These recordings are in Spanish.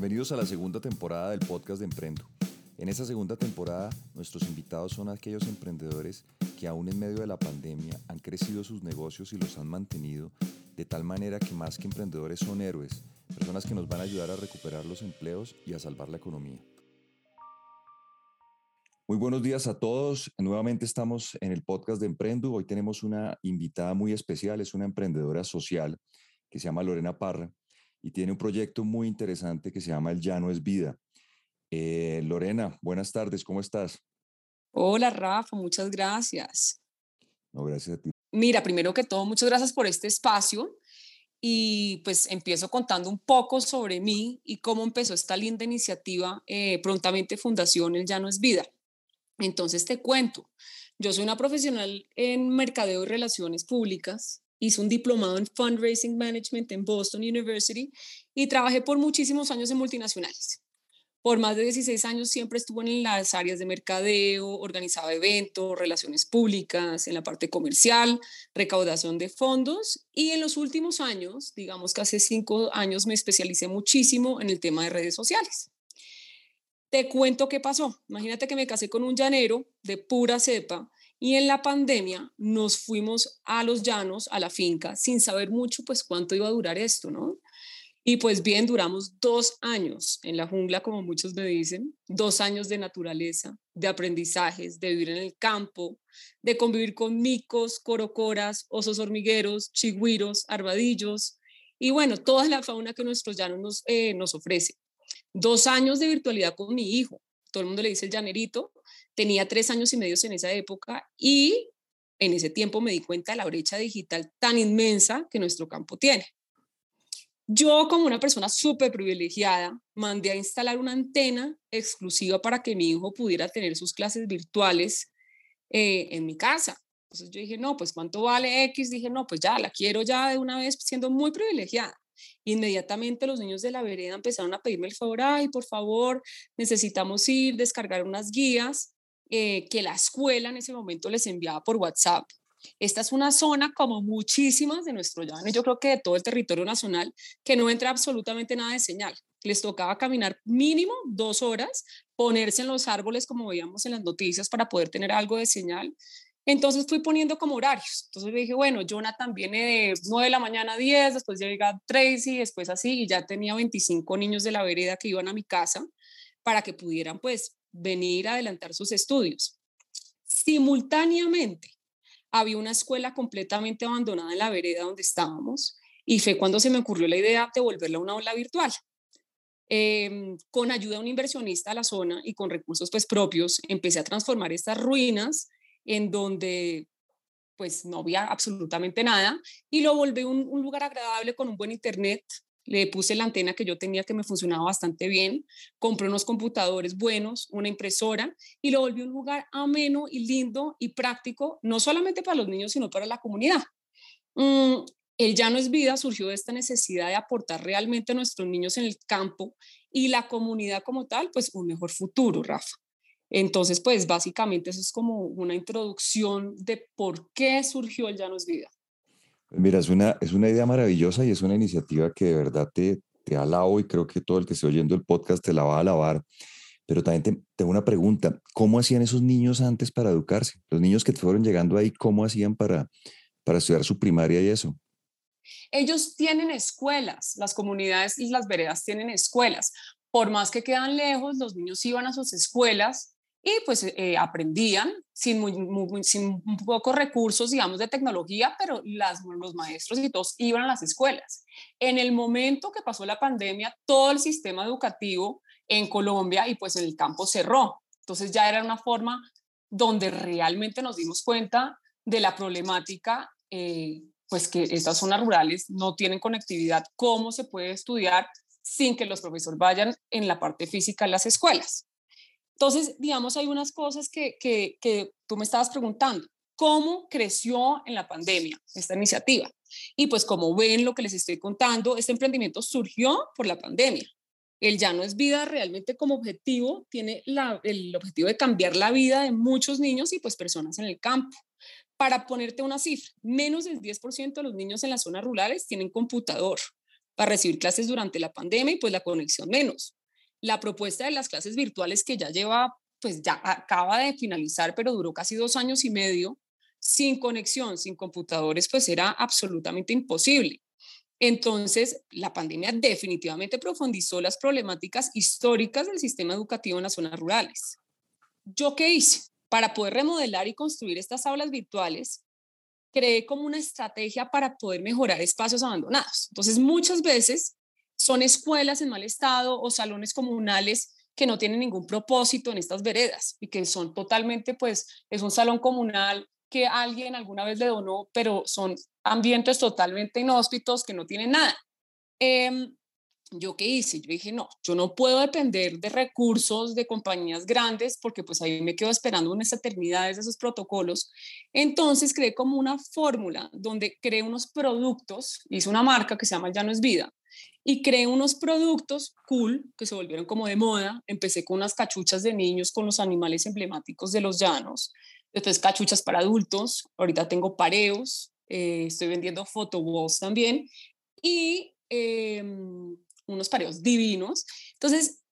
Bienvenidos a la segunda temporada del podcast de Emprendo. En esta segunda temporada, nuestros invitados son aquellos emprendedores que aún en medio de la pandemia han crecido sus negocios y los han mantenido de tal manera que más que emprendedores son héroes, personas que nos van a ayudar a recuperar los empleos y a salvar la economía. Muy buenos días a todos. Nuevamente estamos en el podcast de Emprendo. Hoy tenemos una invitada muy especial, es una emprendedora social que se llama Lorena Parra y tiene un proyecto muy interesante que se llama El Llano es Vida. Eh, Lorena, buenas tardes, ¿cómo estás? Hola Rafa, muchas gracias. No, gracias a ti. Mira, primero que todo, muchas gracias por este espacio y pues empiezo contando un poco sobre mí y cómo empezó esta linda iniciativa, eh, prontamente Fundación El Llano es Vida. Entonces te cuento, yo soy una profesional en mercadeo y relaciones públicas, hice un diplomado en fundraising management en Boston University y trabajé por muchísimos años en multinacionales. Por más de 16 años siempre estuve en las áreas de mercadeo, organizaba eventos, relaciones públicas, en la parte comercial, recaudación de fondos y en los últimos años, digamos que hace cinco años, me especialicé muchísimo en el tema de redes sociales. Te cuento qué pasó. Imagínate que me casé con un llanero de pura cepa y en la pandemia nos fuimos a los llanos, a la finca, sin saber mucho pues cuánto iba a durar esto, ¿no? Y pues bien, duramos dos años en la jungla, como muchos me dicen, dos años de naturaleza, de aprendizajes, de vivir en el campo, de convivir con micos, corocoras, osos hormigueros, chigüiros, arbadillos y bueno, toda la fauna que nuestros llanos nos, eh, ofrece. Dos años de virtualidad con mi hijo, todo el mundo le dice llanerito, tenía tres años y medio en esa época y en ese tiempo me di cuenta de la brecha digital tan inmensa que nuestro campo tiene. Yo, como una persona súper privilegiada, mandé a instalar una antena exclusiva para que mi hijo pudiera tener sus clases virtuales eh, en mi casa. Entonces yo dije, no, pues ¿cuánto vale X? Dije, no, pues ya, la quiero ya de una vez, siendo muy privilegiada. Inmediatamente los niños de la vereda empezaron a pedirme el favor, ay, por favor, necesitamos ir, descargar unas guías eh, que la escuela en ese momento les enviaba por WhatsApp esta es una zona como muchísimas de nuestro llano yo creo que de todo el territorio nacional que no entra absolutamente nada de señal. Les tocaba caminar mínimo dos horas, ponerse en los árboles como veíamos en las noticias para poder tener algo de señal. Entonces fui poniendo como horarios. Entonces le dije, bueno, Jonathan viene de 9 de la mañana a 10, después llega Tracy, después así, y ya tenía 25 niños de la vereda que iban a mi casa para que pudieran pues venir a adelantar sus estudios. Simultáneamente, había una escuela completamente abandonada en la vereda donde estábamos y fue cuando se me ocurrió la idea de volverla a una aula virtual. Em, con ayuda de un inversionista a la zona y con recursos pues propios, empecé a transformar estas ruinas en donde pues no había absolutamente nada y lo volví un, un lugar agradable con un buen internet, le puse la antena que yo tenía que me funcionaba bastante bien, compré unos computadores buenos, una impresora y lo volví un lugar ameno y lindo y práctico, no solamente para los niños, sino para la comunidad. Mm, el Ya no es vida surgió de esta necesidad de aportar realmente a nuestros niños en el campo y la comunidad como tal, pues un mejor futuro, Rafa. Entonces, pues básicamente eso es como una introducción de por qué surgió el Ya no es vida. Mira, es una, es una idea maravillosa y es una iniciativa que de verdad te, te alabo y creo que todo el que esté oyendo el podcast te la va a alabar. Pero también tengo una pregunta, ¿cómo hacían esos niños antes para educarse? Los niños que fueron llegando ahí, ¿cómo hacían para, para estudiar su primaria y eso? Ellos tienen escuelas, las comunidades y las veredas tienen escuelas. Por más que quedan lejos, los niños iban a sus escuelas y pues eh, aprendían sin, muy, sin pocos recursos, digamos, de tecnología, pero las, los maestros y todos iban a las escuelas. En el momento que pasó la pandemia, todo el sistema educativo en Colombia y pues en el campo cerró. Entonces ya era una forma donde realmente nos dimos cuenta de la problemática, eh, pues que estas zonas rurales no tienen conectividad, cómo se puede estudiar sin que los profesores vayan en la parte física en las escuelas. Entonces, digamos, hay unas cosas que, que, tú me estabas preguntando. ¿Cómo creció en la pandemia esta iniciativa? Y pues como ven lo que les estoy contando, este emprendimiento surgió por la pandemia. El ya no es vida realmente como objetivo, tiene la, el objetivo de cambiar la vida de muchos niños y pues personas en el campo. Para ponerte una cifra, menos del 10% de los niños en las zonas rurales tienen computador. para recibir clases durante la pandemia y pues la conexión menos. La propuesta de las clases virtuales que ya lleva, pues ya acaba de finalizar, pero duró casi dos años y medio, sin conexión, sin computadores, pues era absolutamente imposible. Entonces, la pandemia definitivamente profundizó las problemáticas históricas del sistema educativo en las zonas rurales. ¿Yo qué hice? Para poder remodelar y construir estas aulas virtuales, creé como una estrategia para poder mejorar espacios abandonados. Entonces, muchas veces son escuelas en mal estado o salones comunales que no tienen ningún propósito en estas veredas y que son totalmente, pues, es un salón comunal que alguien alguna vez le donó, pero son ambientes totalmente inhóspitos que no tienen nada. Em, ¿Yo qué hice? Yo dije, no, yo no puedo depender de recursos de compañías grandes porque pues ahí me quedo esperando unas eternidades de esos protocolos. Entonces creé como una fórmula donde creé unos productos, hice una marca que se llama Ya no es vida y creé unos productos cool que se volvieron como de moda. Empecé con unas cachuchas de niños con los animales emblemáticos de los llanos, después cachuchas para adultos, ahorita tengo pareos, eh, estoy vendiendo photoballs también y... Em, unos pareos divinos. Entonces,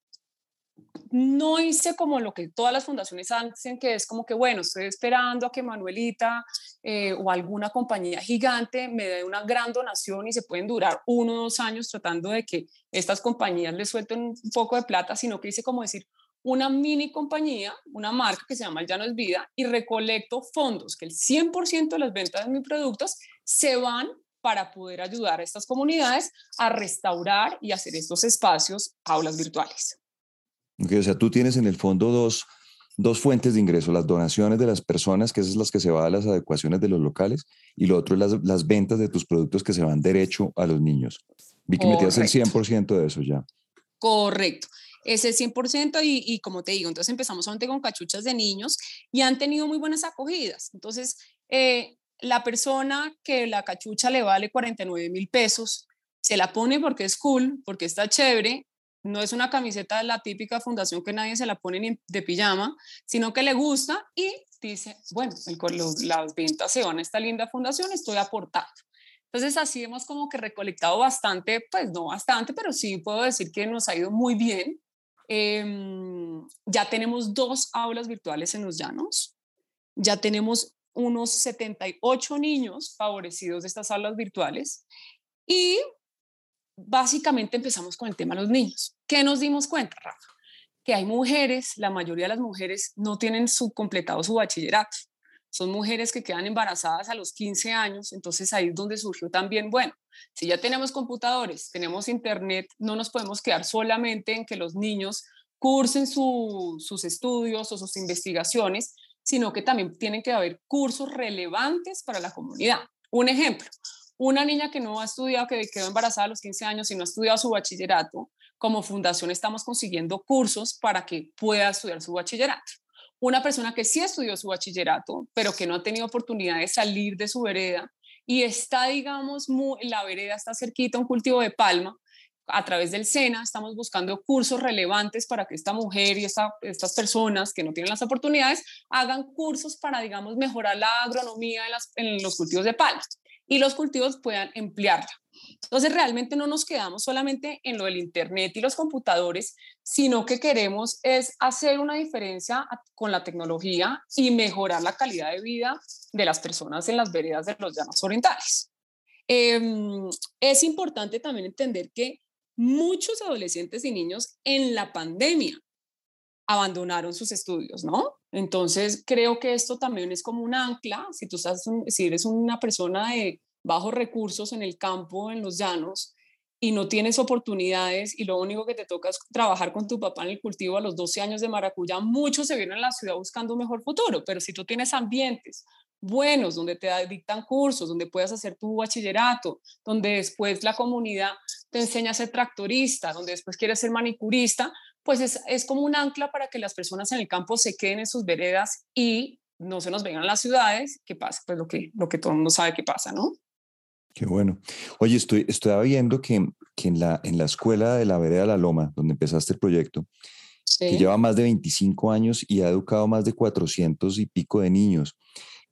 no hice como lo que todas las fundaciones hacen, que es como que, bueno, estoy esperando a que Manuelita eh, o alguna compañía gigante me dé una gran donación y se pueden durar uno o dos años tratando de que estas compañías les suelten un poco de plata, sino que hice como decir, una mini compañía, una marca que se llama Ya no es vida y recolecto fondos, que el 100% de las ventas de mis productos se van para poder ayudar a estas comunidades a restaurar y hacer estos espacios aulas virtuales. o sea, tú tienes en el fondo dos, dos fuentes de ingreso, las donaciones de las personas, que esas son las que se van a las adecuaciones de los locales, y lo otro es las, las ventas de tus productos que se van derecho a los niños. Vi que metías el 100% de eso ya. Correcto ese 100% y, y, como te digo, entonces empezamos solamente con cachuchas de niños y han tenido muy buenas acogidas. Entonces, eh, la persona que la cachucha le vale 49 mil pesos, se la pone porque es cool, porque está chévere, no es una camiseta de la típica fundación que nadie se la pone de pijama, sino que le gusta y dice, bueno, las ventas se van a esta linda fundación, estoy aportando. Entonces así hemos como que recolectado bastante, pues no bastante, pero sí puedo decir que nos ha ido muy bien. Em, ya tenemos dos aulas virtuales en los llanos, ya tenemos unos 78 niños favorecidos de estas aulas virtuales y básicamente empezamos con el tema de los niños. ¿Qué nos dimos cuenta, Rafa? Que hay mujeres, la mayoría de las mujeres no tienen su, completado su bachillerato. Son mujeres que quedan embarazadas a los 15 años, entonces ahí es donde surgió también, bueno, si ya tenemos computadores, tenemos internet, no nos podemos quedar solamente en que los niños cursen sus estudios o sus investigaciones, sino que también tienen que haber cursos relevantes para la comunidad. Un ejemplo, una niña que no ha estudiado, que quedó embarazada a los 15 años y no ha estudiado su bachillerato, como fundación estamos consiguiendo cursos para que pueda estudiar su bachillerato. Una persona que sí estudió su bachillerato, pero que no ha tenido oportunidad de salir de su vereda y está, digamos, la vereda está cerquita un cultivo de palma, a través del SENA estamos buscando cursos relevantes para que esta mujer y estas personas que no tienen las oportunidades hagan cursos para, digamos, mejorar la agronomía en, los cultivos de palma y los cultivos puedan emplearla. Entonces, realmente no nos quedamos solamente en lo del Internet y los computadores, sino que queremos es hacer una diferencia con la tecnología y mejorar la calidad de vida de las personas en las veredas de los llanos orientales. Em, es importante también entender que muchos adolescentes y niños en la pandemia abandonaron sus estudios, ¿no? Entonces, creo que esto también es como un ancla, si tú estás, si eres una persona de bajos recursos en el campo, en los llanos, y no tienes oportunidades y lo único que te toca es trabajar con tu papá en el cultivo a los 12 años de maracuyá, muchos se vienen a la ciudad buscando un mejor futuro, pero si tú tienes ambientes buenos, donde te dictan cursos, donde puedas hacer tu bachillerato, donde después la comunidad te enseña a ser tractorista, donde después quieres ser manicurista, pues es, es como un ancla para que las personas en el campo se queden en sus veredas y no se nos vengan a las ciudades, que pasa pues lo que, lo que todo el mundo sabe que pasa, ¿no? Qué bueno. Oye, estoy, estoy viendo que, que en, la, en la escuela de la vereda La Loma, donde empezaste el proyecto, que lleva más de 25 años y ha educado más de 400 y pico de niños.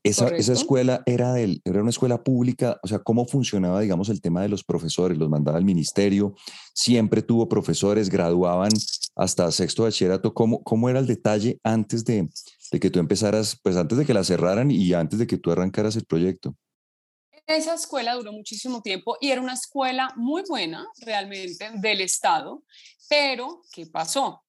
Esa, esa, escuela era, del, era una escuela pública, o sea, ¿cómo funcionaba, digamos, el tema de los profesores? ¿Los mandaba el ministerio? ¿Siempre tuvo profesores? ¿Graduaban hasta sexto bachillerato? ¿Cómo, cómo era el detalle antes de, de que tú empezaras, pues antes de que la cerraran y antes de que tú arrancaras el proyecto? Esa escuela duró muchísimo tiempo y era una escuela muy buena realmente del Estado, pero ¿qué pasó?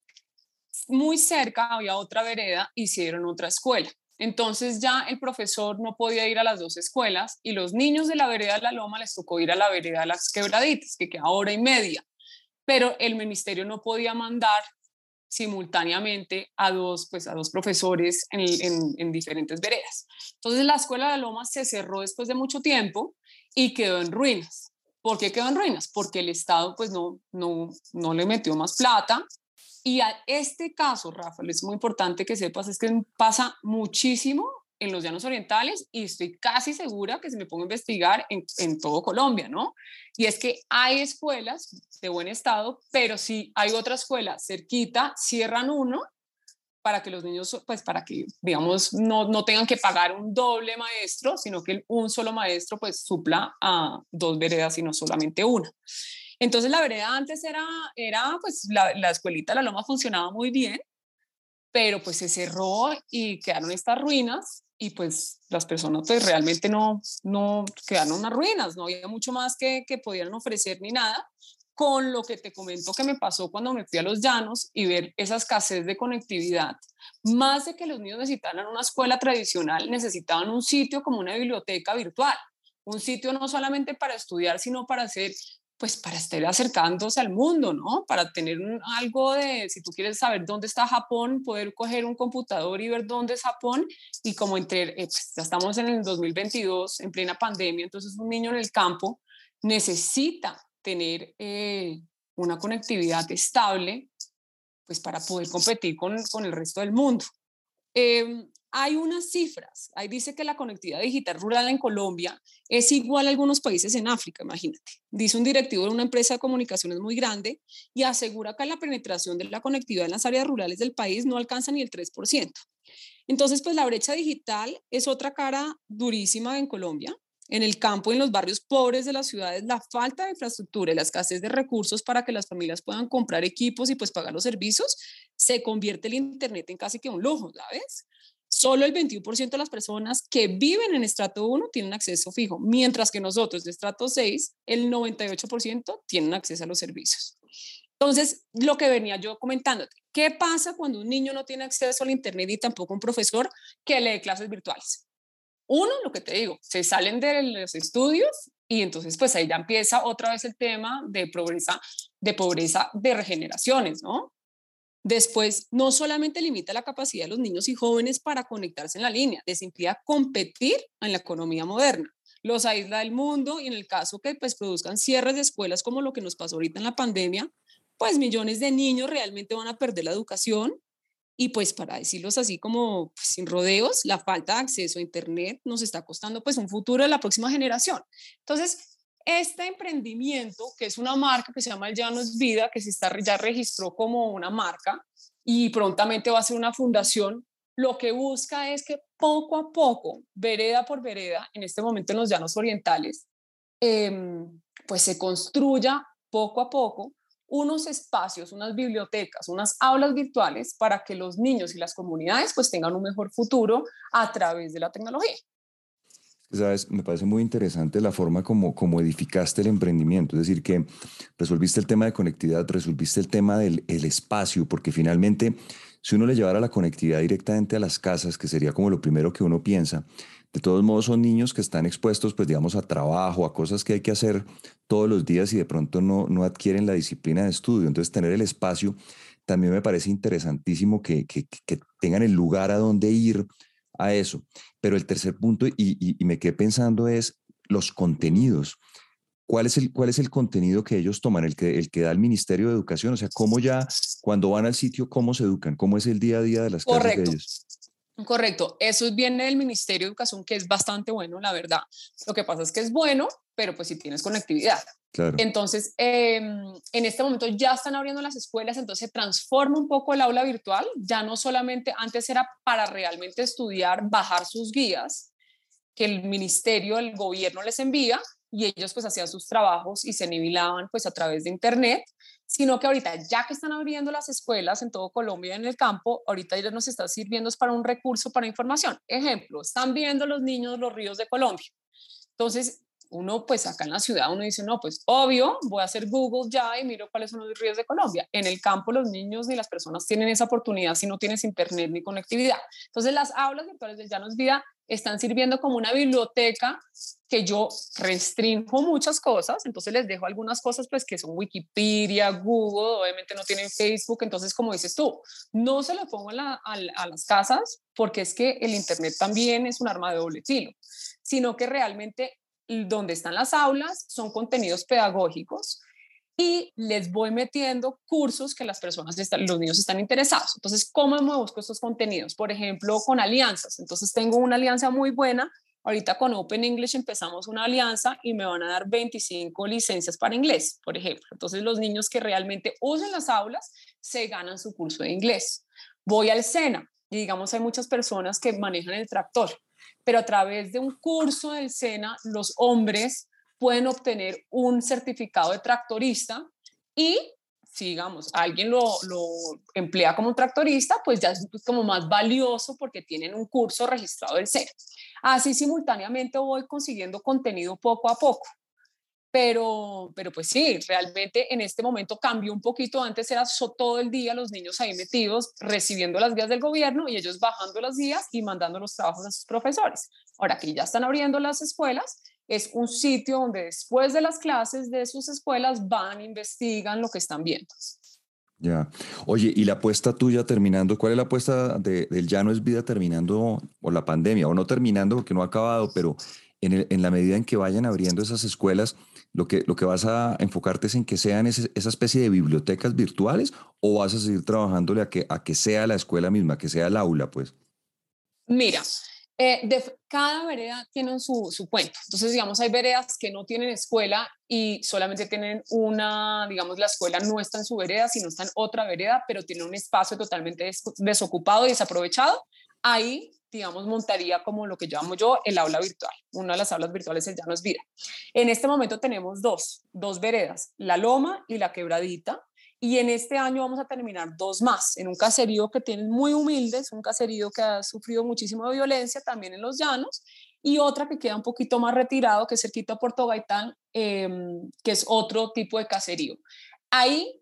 Muy cerca había otra vereda, hicieron otra escuela. Entonces ya el profesor no podía ir a las dos escuelas y los niños de la vereda de la Loma les tocó ir a la vereda de las Quebraditas, que queda hora y media. Pero el ministerio no podía mandar simultáneamente a dos, pues, a dos profesores en, en, diferentes veredas. Entonces la escuela de la Loma se cerró después de mucho tiempo y quedó en ruinas. ¿Por qué quedó en ruinas? Porque el Estado pues no, no, no le metió más plata y a este caso, Rafael, es muy importante que sepas, es que pasa muchísimo en los llanos orientales y estoy casi segura que se me pongo a investigar en, en, todo Colombia, ¿no? Y es que hay escuelas de buen estado, pero si hay otra escuela cerquita, cierran uno para que los niños, pues para que, digamos, no, no tengan que pagar un doble maestro, sino que un solo maestro pues supla a dos veredas y no solamente una. Entonces la vereda antes era, era pues la, la escuelita La Loma funcionaba muy bien, pero pues se cerró y quedaron estas ruinas y pues las personas pues realmente no, no quedaron unas ruinas, no había mucho más que, que pudieran ofrecer ni nada, con lo que te comento que me pasó cuando me fui a los llanos y ver esa escasez de conectividad. Más de que los niños necesitaran una escuela tradicional, necesitaban un sitio como una biblioteca virtual, un sitio no solamente para estudiar, sino para hacer pues para estar acercándose al mundo, ¿no? Para tener algo de, si tú quieres saber dónde está Japón, poder coger un computador y ver dónde es Japón y como entre, eh, pues ya estamos en el 2022, en plena pandemia, entonces un niño en el campo necesita tener eh, una conectividad estable, pues para poder competir con, con el resto del mundo. Eh, hay unas cifras, ahí dice que la conectividad digital rural en Colombia es igual a algunos países en África, imagínate. Dice un directivo de una empresa de comunicaciones muy grande y asegura que la penetración de la conectividad en las áreas rurales del país no alcanza ni el 3%. Entonces, pues la brecha digital es otra cara durísima en Colombia. En el campo en los barrios pobres de las ciudades, la falta de infraestructura y la escasez de recursos para que las familias puedan comprar equipos y pues pagar los servicios, se convierte el Internet en casi que un lujo, ¿sabes? Solo el 21% de las personas que viven en estrato 1 tienen acceso fijo, mientras que nosotros de estrato 6, el 98% tienen acceso a los servicios. Entonces, lo que venía yo comentándote, ¿qué pasa cuando un niño no tiene acceso al Internet y tampoco un profesor que lee clases virtuales? Uno, lo que te digo, se salen de los estudios y entonces pues ahí ya empieza otra vez el tema de pobreza, de pobreza de regeneraciones, ¿no? Después, no solamente limita la capacidad de los niños y jóvenes para conectarse en la línea, les implica competir en la economía moderna. Los aísla del mundo y en el caso que pues produzcan cierres de escuelas como lo que nos pasó ahorita en la pandemia, pues millones de niños realmente van a perder la educación y pues para decirlos así como pues, sin rodeos, la falta de acceso a Internet nos está costando pues un futuro de la próxima generación. Entonces, este emprendimiento, que es una marca que se llama El Llanos Vida, que se está, ya registró como una marca y prontamente va a ser una fundación, lo que busca es que poco a poco, vereda por vereda, en este momento en los llanos orientales, em, pues se construya poco a poco unos espacios, unas bibliotecas, unas aulas virtuales para que los niños y las comunidades pues tengan un mejor futuro a través de la tecnología. Sabes, me parece muy interesante la forma como, como edificaste el emprendimiento, es decir, que resolviste el tema de conectividad, resolviste el tema del el espacio, porque finalmente, si uno le llevara la conectividad directamente a las casas, que sería como lo primero que uno piensa, de todos modos son niños que están expuestos, pues digamos, a trabajo, a cosas que hay que hacer todos los días y de pronto no, no adquieren la disciplina de estudio. Entonces, tener el espacio también me parece interesantísimo que, que, que tengan el lugar a donde ir a eso. Pero el tercer punto, y, me quedé pensando, es los contenidos. ¿Cuál es, el, ¿Cuál es el contenido que ellos toman, el que, el que da el Ministerio de Educación? O sea, ¿cómo ya, cuando van al sitio, cómo se educan? ¿Cómo es el día a día de las clases de ellos? Correcto, eso viene del Ministerio de Educación, que es bastante bueno, la verdad. Lo que pasa es que es bueno, pero pues si tienes conectividad. Entonces, em, en este momento ya están abriendo las escuelas, entonces se transforma un poco el aula virtual, ya no solamente antes era para realmente estudiar, bajar sus guías, que el ministerio, el gobierno les envía y ellos pues hacían sus trabajos y se nivelaban pues a través de internet, sino que ahorita ya que están abriendo las escuelas en todo Colombia en el campo, ahorita ya nos está sirviendo para un recurso para información. Ejemplo, están viendo los niños los ríos de Colombia. Entonces, uno pues acá en la ciudad uno dice, no, pues obvio, voy a hacer Google ya y miro cuáles son los ríos de Colombia. En el campo los niños ni las personas tienen esa oportunidad si no tienes internet ni conectividad. Entonces las aulas virtuales del Llanos Vida están sirviendo como una biblioteca que yo restringo muchas cosas, entonces les dejo algunas cosas pues que son Wikipedia, Google, obviamente no tienen Facebook, entonces como dices tú, no se lo pongo a, a las casas porque es que el Internet también es un arma de doble filo, sino que realmente donde están las aulas son contenidos pedagógicos y les voy metiendo cursos que las personas, los niños están interesados. Entonces, ¿cómo me busco estos contenidos? Por ejemplo, con alianzas. Entonces, tengo una alianza muy buena. Ahorita con Open English empezamos una alianza y me van a dar 25 licencias para inglés, por ejemplo. Entonces, los niños que realmente usen las aulas se ganan su curso de inglés. Voy al SENA y digamos, hay muchas personas que manejan el tractor pero a través de un curso del SENA, los hombres pueden obtener un certificado de tractorista y si digamos alguien lo, lo, emplea como tractorista, pues ya es como más valioso porque tienen un curso registrado del SENA. Así simultáneamente voy consiguiendo contenido poco a poco. Pero, pero pues sí, realmente en este momento cambió un poquito. Antes era todo el día los niños ahí metidos recibiendo las guías del gobierno y ellos bajando las guías y mandando los trabajos a sus profesores. Ahora que ya están abriendo las escuelas, es un sitio donde después de las clases de sus escuelas van, investigan lo que están viendo. Ya. Oye, y la apuesta tuya terminando, ¿cuál es la apuesta de, del Ya no es vida terminando por la pandemia o no terminando porque no ha acabado, pero en, en la medida en que vayan abriendo esas escuelas, lo que, lo que vas a enfocarte es en que sean esa especie de bibliotecas virtuales o vas a seguir trabajándole a que, a que sea la escuela misma, que sea el aula, pues? Mira, eh, de, cada vereda tiene su, su cuento. Entonces, digamos, hay veredas que no tienen escuela y solamente tienen una, digamos, la escuela no está en su vereda, sino está en otra vereda, pero tiene un espacio totalmente desocupado y desaprovechado. Ahí digamos, montaría como lo que llamo yo el aula virtual. Una de las aulas virtuales es Ya no es vida. En este momento tenemos dos, dos veredas, la Loma y la Quebradita. Y en este año vamos a terminar dos más, en un caserío que tienen muy humildes, un caserío que ha sufrido muchísimo violencia también en los llanos, y otra que queda un poquito más retirado, que es cerquita a Puerto Gaitán, em, que es otro tipo de caserío. Ahí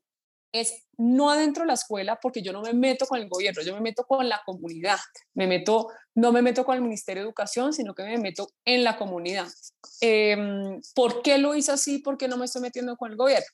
es no adentro de la escuela porque yo no me meto con el gobierno, yo me meto con la comunidad, me meto, no me meto con el Ministerio de Educación, sino que me meto en la comunidad. Em, ¿Por qué lo hice así? ¿Por qué no me estoy metiendo con el gobierno?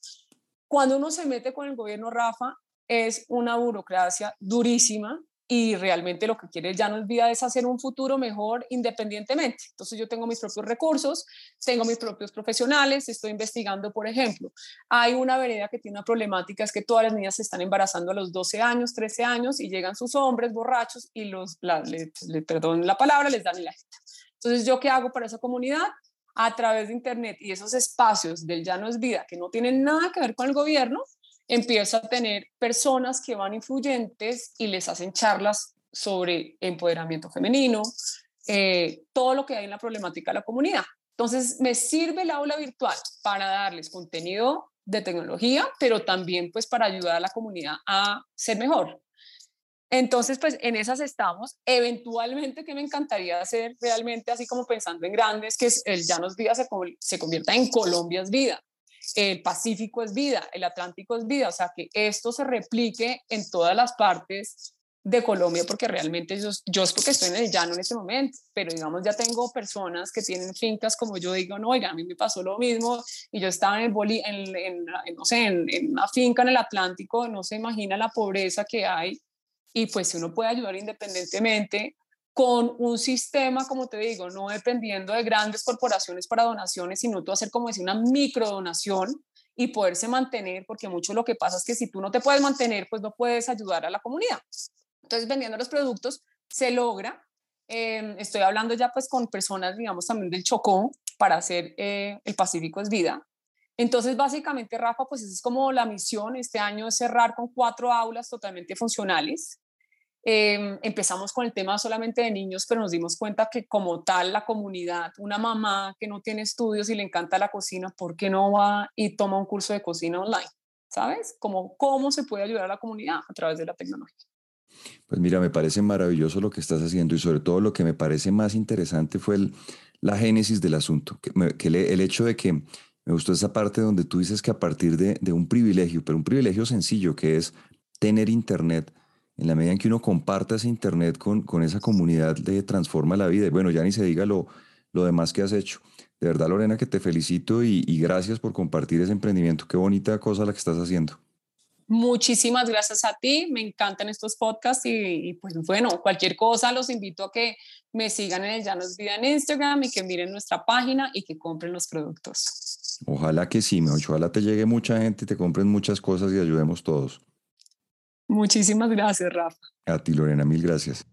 Cuando uno se mete con el gobierno, Rafa, es una burocracia durísima y realmente lo que quiere ya no es vida es hacer un futuro mejor independientemente. Entonces yo tengo mis propios recursos, tengo mis propios profesionales, estoy investigando, por ejemplo, hay una vereda que tiene una problemática, es que todas las niñas se están embarazando a los 12 años, 13 años y llegan sus hombres borrachos y los, la, le, perdón la palabra, les dan la jeta. Entonces yo qué hago para esa comunidad? A través de Internet y esos espacios del ya no es vida que no tienen nada que ver con el gobierno, empiezo a tener personas que van influyentes y les hacen charlas sobre empoderamiento femenino, eh, todo lo que hay en la problemática de la comunidad. Entonces, me sirve el aula virtual para darles contenido de tecnología, pero también pues para ayudar a la comunidad a ser mejor. Entonces, pues en esas estamos. Eventualmente, que me encantaría hacer realmente, así como pensando en grandes, que el Llanos Vida se, se convierta en Colombia's Vida el Pacífico es vida, el Atlántico es vida, o sea, que esto se replique en todas las partes de Colombia, porque realmente yo, yo es porque estoy en el llano en ese momento, pero digamos ya tengo personas que tienen fincas como yo digo, no, oiga, a mí me pasó lo mismo y yo estaba en el boli, en, en, no sé, en, una finca en el Atlántico, no se imagina la pobreza que hay y pues si uno puede ayudar independientemente, con un sistema, como te digo, no dependiendo de grandes corporaciones para donaciones, sino tú hacer como decir una microdonación y poderse mantener, porque mucho lo que pasa es que si tú no te puedes mantener, pues no puedes ayudar a la comunidad. Entonces, vendiendo los productos se logra. Em, estoy hablando ya pues con personas, digamos, también del Chocó para hacer eh, el Pacífico es vida. Entonces, básicamente, Rafa, pues esa es como la misión. Este año es cerrar con cuatro aulas totalmente funcionales Em, empezamos con el tema solamente de niños, pero nos dimos cuenta que como tal la comunidad, una mamá que no tiene estudios y le encanta la cocina, ¿por qué no va y toma un curso de cocina online? ¿Sabes? Como cómo se puede ayudar a la comunidad a través de la tecnología. Pues mira, me parece maravilloso lo que estás haciendo y sobre todo lo que me parece más interesante fue la génesis del asunto, que, el hecho de que me gustó esa parte donde tú dices que a partir de, de un privilegio, pero un privilegio sencillo que es tener internet, en la medida en que uno comparta ese Internet con, con esa comunidad, le transforma la vida. Y bueno, ya ni se diga lo, lo demás que has hecho. De verdad, Lorena, que te felicito y, gracias por compartir ese emprendimiento. Qué bonita cosa la que estás haciendo. Muchísimas gracias a ti, me encantan estos podcasts y, pues bueno, cualquier cosa los invito a que me sigan en el Llanos Vida en Instagram y que miren nuestra página y que compren los productos. Ojalá que sí, ojalá te llegue mucha gente y te compren muchas cosas y ayudemos todos. Muchísimas gracias, Rafa. A ti, Lorena, mil gracias.